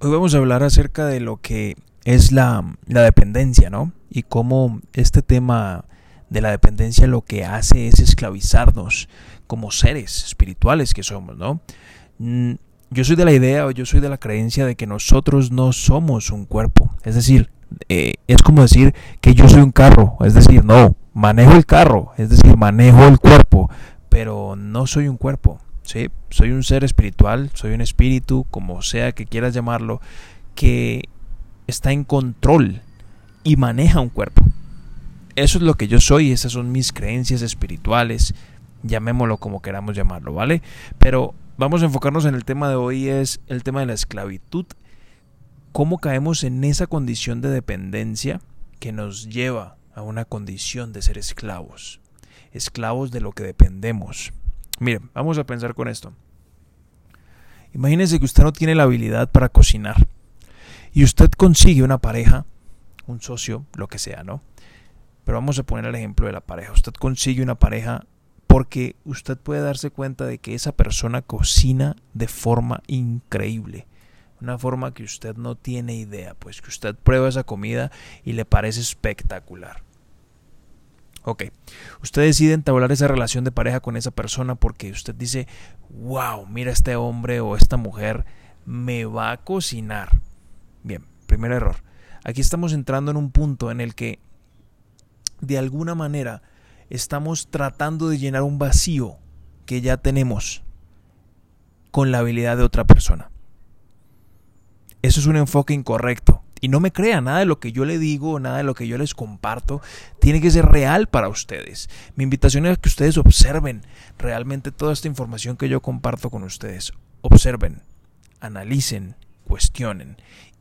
Hoy vamos a hablar acerca de lo que es la, dependencia, ¿no? Y cómo este tema de la dependencia lo que hace es esclavizarnos como seres espirituales que somos, ¿no? Mm, yo soy de la idea o yo soy de la creencia de que nosotros no somos un cuerpo. Es decir, eh, es como decir que yo soy un carro. Es decir, no, manejo el carro. Es decir, manejo el cuerpo. Pero no soy un cuerpo. Soy un ser espiritual, soy un espíritu, como sea que quieras llamarlo, que está en control y maneja un cuerpo. Eso es lo que yo soy, esas son mis creencias espirituales, llamémoslo como queramos llamarlo, ¿vale? Pero vamos a enfocarnos en el tema de hoy, es el tema de la esclavitud, cómo caemos en esa condición de dependencia que nos lleva a una condición de ser esclavos, esclavos de lo que dependemos. Miren, vamos a pensar con esto. Imagínense que usted no tiene la habilidad para cocinar y usted consigue una pareja, un socio, lo que sea, ¿no? Pero vamos a poner el ejemplo de la pareja. Usted consigue una pareja porque usted puede darse cuenta de que esa persona cocina de forma increíble. Una forma que usted no tiene idea, pues que usted prueba esa comida y le parece espectacular. Ok, usted decide entablar esa relación de pareja con esa persona porque usted dice, wow, mira este hombre o esta mujer me va a cocinar. Bien, primer error. Aquí estamos entrando en un punto en el que de alguna manera estamos tratando de llenar un vacío que ya tenemos con la habilidad de otra persona. Eso es un enfoque incorrecto. Y no me crea nada de lo que yo le digo, nada de lo que yo les comparto, tiene que ser real para ustedes. Mi invitación es que ustedes observen realmente toda esta información que yo comparto con ustedes. Observen, analicen, cuestionen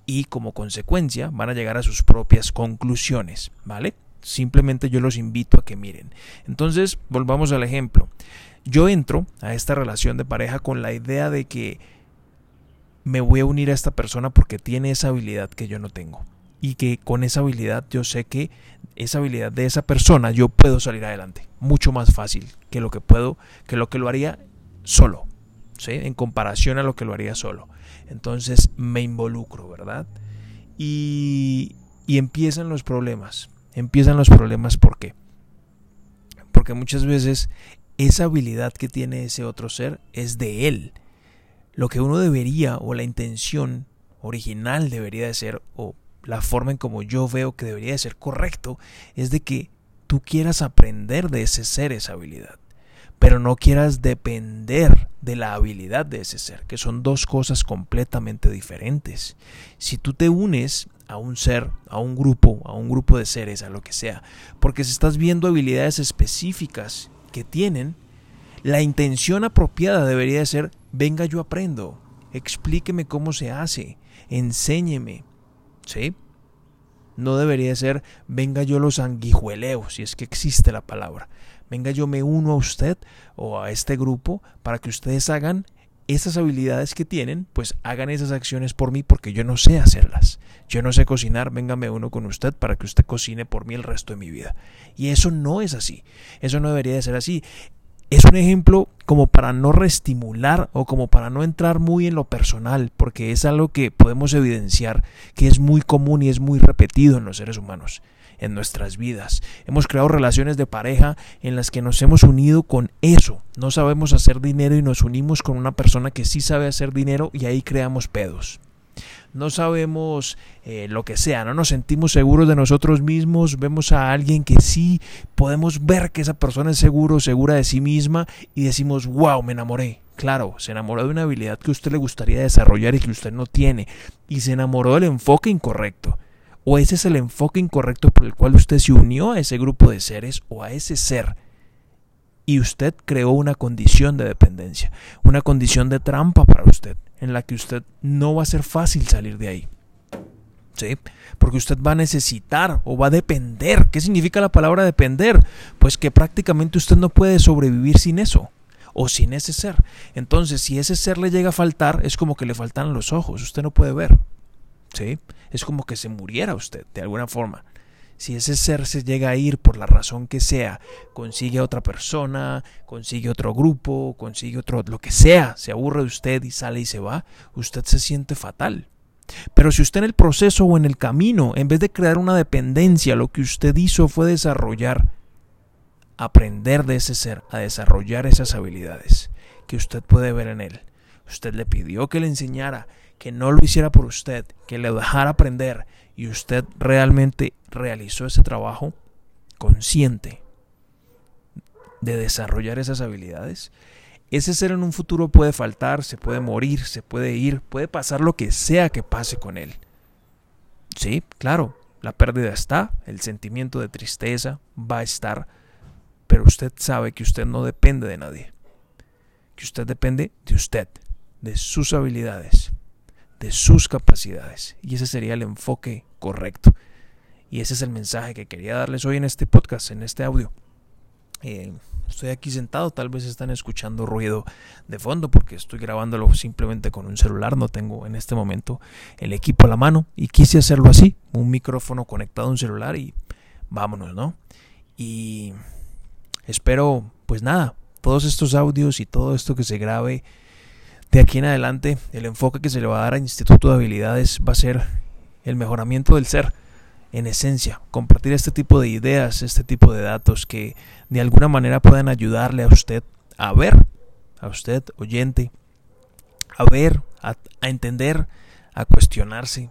y como consecuencia van a llegar a sus propias conclusiones, ¿vale? Simplemente yo los invito a que miren. Entonces, volvamos al ejemplo. Yo entro a esta relación de pareja con la idea de que me voy a unir a esta persona porque tiene esa habilidad que yo no tengo. Y que con esa habilidad yo sé que esa habilidad de esa persona yo puedo salir adelante. Mucho más fácil que lo que puedo, que lo que lo haría solo. ¿sí? En comparación a lo que lo haría solo. Entonces me involucro, ¿verdad? Y, y empiezan los problemas. Empiezan los problemas ¿por qué? Porque muchas veces esa habilidad que tiene ese otro ser es de él lo que uno debería o la intención original debería de ser o la forma en como yo veo que debería de ser correcto es de que tú quieras aprender de ese ser esa habilidad, pero no quieras depender de la habilidad de ese ser, que son dos cosas completamente diferentes. Si tú te unes a un ser, a un grupo, a un grupo de seres, a lo que sea, porque si estás viendo habilidades específicas que tienen, la intención apropiada debería de ser venga yo aprendo, explíqueme cómo se hace, enséñeme, ¿sí? No debería ser venga yo los sanguijueleo, si es que existe la palabra. Venga yo me uno a usted o a este grupo para que ustedes hagan esas habilidades que tienen, pues hagan esas acciones por mí porque yo no sé hacerlas. Yo no sé cocinar, venga me uno con usted para que usted cocine por mí el resto de mi vida. Y eso no es así. Eso no debería de ser así es un ejemplo como para no reestimular o como para no entrar muy en lo personal, porque es algo que podemos evidenciar que es muy común y es muy repetido en los seres humanos, en nuestras vidas. Hemos creado relaciones de pareja en las que nos hemos unido con eso. No sabemos hacer dinero y nos unimos con una persona que sí sabe hacer dinero y ahí creamos pedos no sabemos eh, lo que sea, no nos sentimos seguros de nosotros mismos, vemos a alguien que sí podemos ver que esa persona es seguro, segura de sí misma y decimos, wow, me enamoré. Claro, se enamoró de una habilidad que usted le gustaría desarrollar y que usted no tiene. Y se enamoró del enfoque incorrecto. O ese es el enfoque incorrecto por el cual usted se unió a ese grupo de seres o a ese ser y usted creó una condición de dependencia, una condición de trampa para usted, en la que usted no va a ser fácil salir de ahí. ¿Sí? Porque usted va a necesitar o va a depender. ¿Qué significa la palabra depender? Pues que prácticamente usted no puede sobrevivir sin eso o sin ese ser. Entonces, si ese ser le llega a faltar, es como que le faltan los ojos, usted no puede ver. ¿Sí? Es como que se muriera usted de alguna forma. Si ese ser se llega a ir por la razón que sea, consigue a otra persona, consigue otro grupo, consigue otro, lo que sea, se aburre de usted y sale y se va, usted se siente fatal. Pero si usted en el proceso o en el camino, en vez de crear una dependencia, lo que usted hizo fue desarrollar, aprender de ese ser, a desarrollar esas habilidades que usted puede ver en él. Usted le pidió que le enseñara, que no lo hiciera por usted, que le dejara aprender y usted realmente realizó ese trabajo consciente de desarrollar esas habilidades, ese ser en un futuro puede faltar, se puede morir, se puede ir, puede pasar lo que sea que pase con él. Sí, claro, la pérdida está, el sentimiento de tristeza va a estar, pero usted sabe que usted no depende de nadie, que usted depende de usted, de sus habilidades, de sus capacidades. Y ese sería el enfoque correcto. Y ese es el mensaje que quería darles hoy en este podcast, en este audio. Eh, estoy aquí sentado, tal vez están escuchando ruido de fondo porque estoy grabándolo simplemente con un celular, no tengo en este momento el equipo a la mano y quise hacerlo así, un micrófono conectado a un celular y vámonos, ¿no? Y espero, pues nada, todos estos audios y todo esto que se grabe de aquí en adelante, el enfoque que se le va a dar a Instituto de Habilidades va a ser el mejoramiento del ser en esencia, compartir este tipo de ideas, este tipo de datos que de alguna manera puedan ayudarle a usted a ver, a usted oyente, a ver, a, entender, a cuestionarse,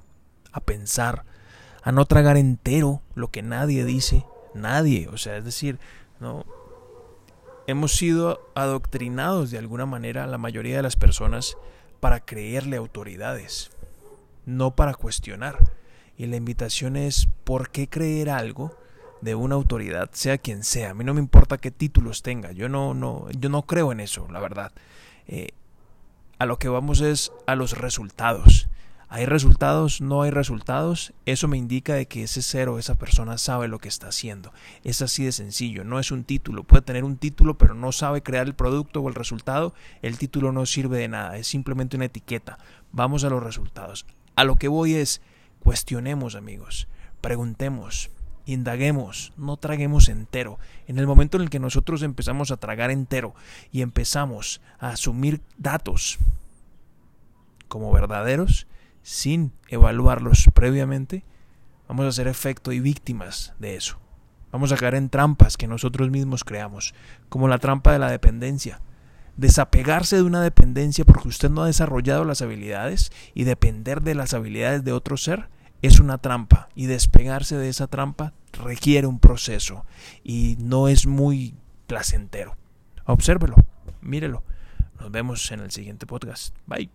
a pensar, a no tragar entero lo que nadie dice, nadie, o sea, es decir, no hemos sido adoctrinados de alguna manera la mayoría de las personas para creerle autoridades, no para cuestionar. Y la invitación es, ¿por qué creer algo de una autoridad, sea quien sea? A mí no me importa qué títulos tenga, yo no, no, yo no creo en eso, la verdad. Eh, a lo que vamos es a los resultados. ¿Hay resultados? ¿No hay resultados? Eso me indica de que ese ser o esa persona sabe lo que está haciendo. Es así de sencillo, no es un título. Puede tener un título pero no sabe crear el producto o el resultado. El título no sirve de nada, es simplemente una etiqueta. Vamos a los resultados. A lo que voy es, Cuestionemos, amigos, preguntemos, indaguemos, no traguemos entero. En el momento en el que nosotros empezamos a tragar entero y empezamos a asumir datos como verdaderos, sin evaluarlos previamente, vamos a ser efecto y víctimas de eso. Vamos a caer en trampas que nosotros mismos creamos, como la trampa de la dependencia. Desapegarse de una dependencia porque usted no ha desarrollado las habilidades y depender de las habilidades de otro ser es una trampa y despegarse de esa trampa requiere un proceso y no es muy placentero. Obsérvelo, mírelo. Nos vemos en el siguiente podcast. Bye.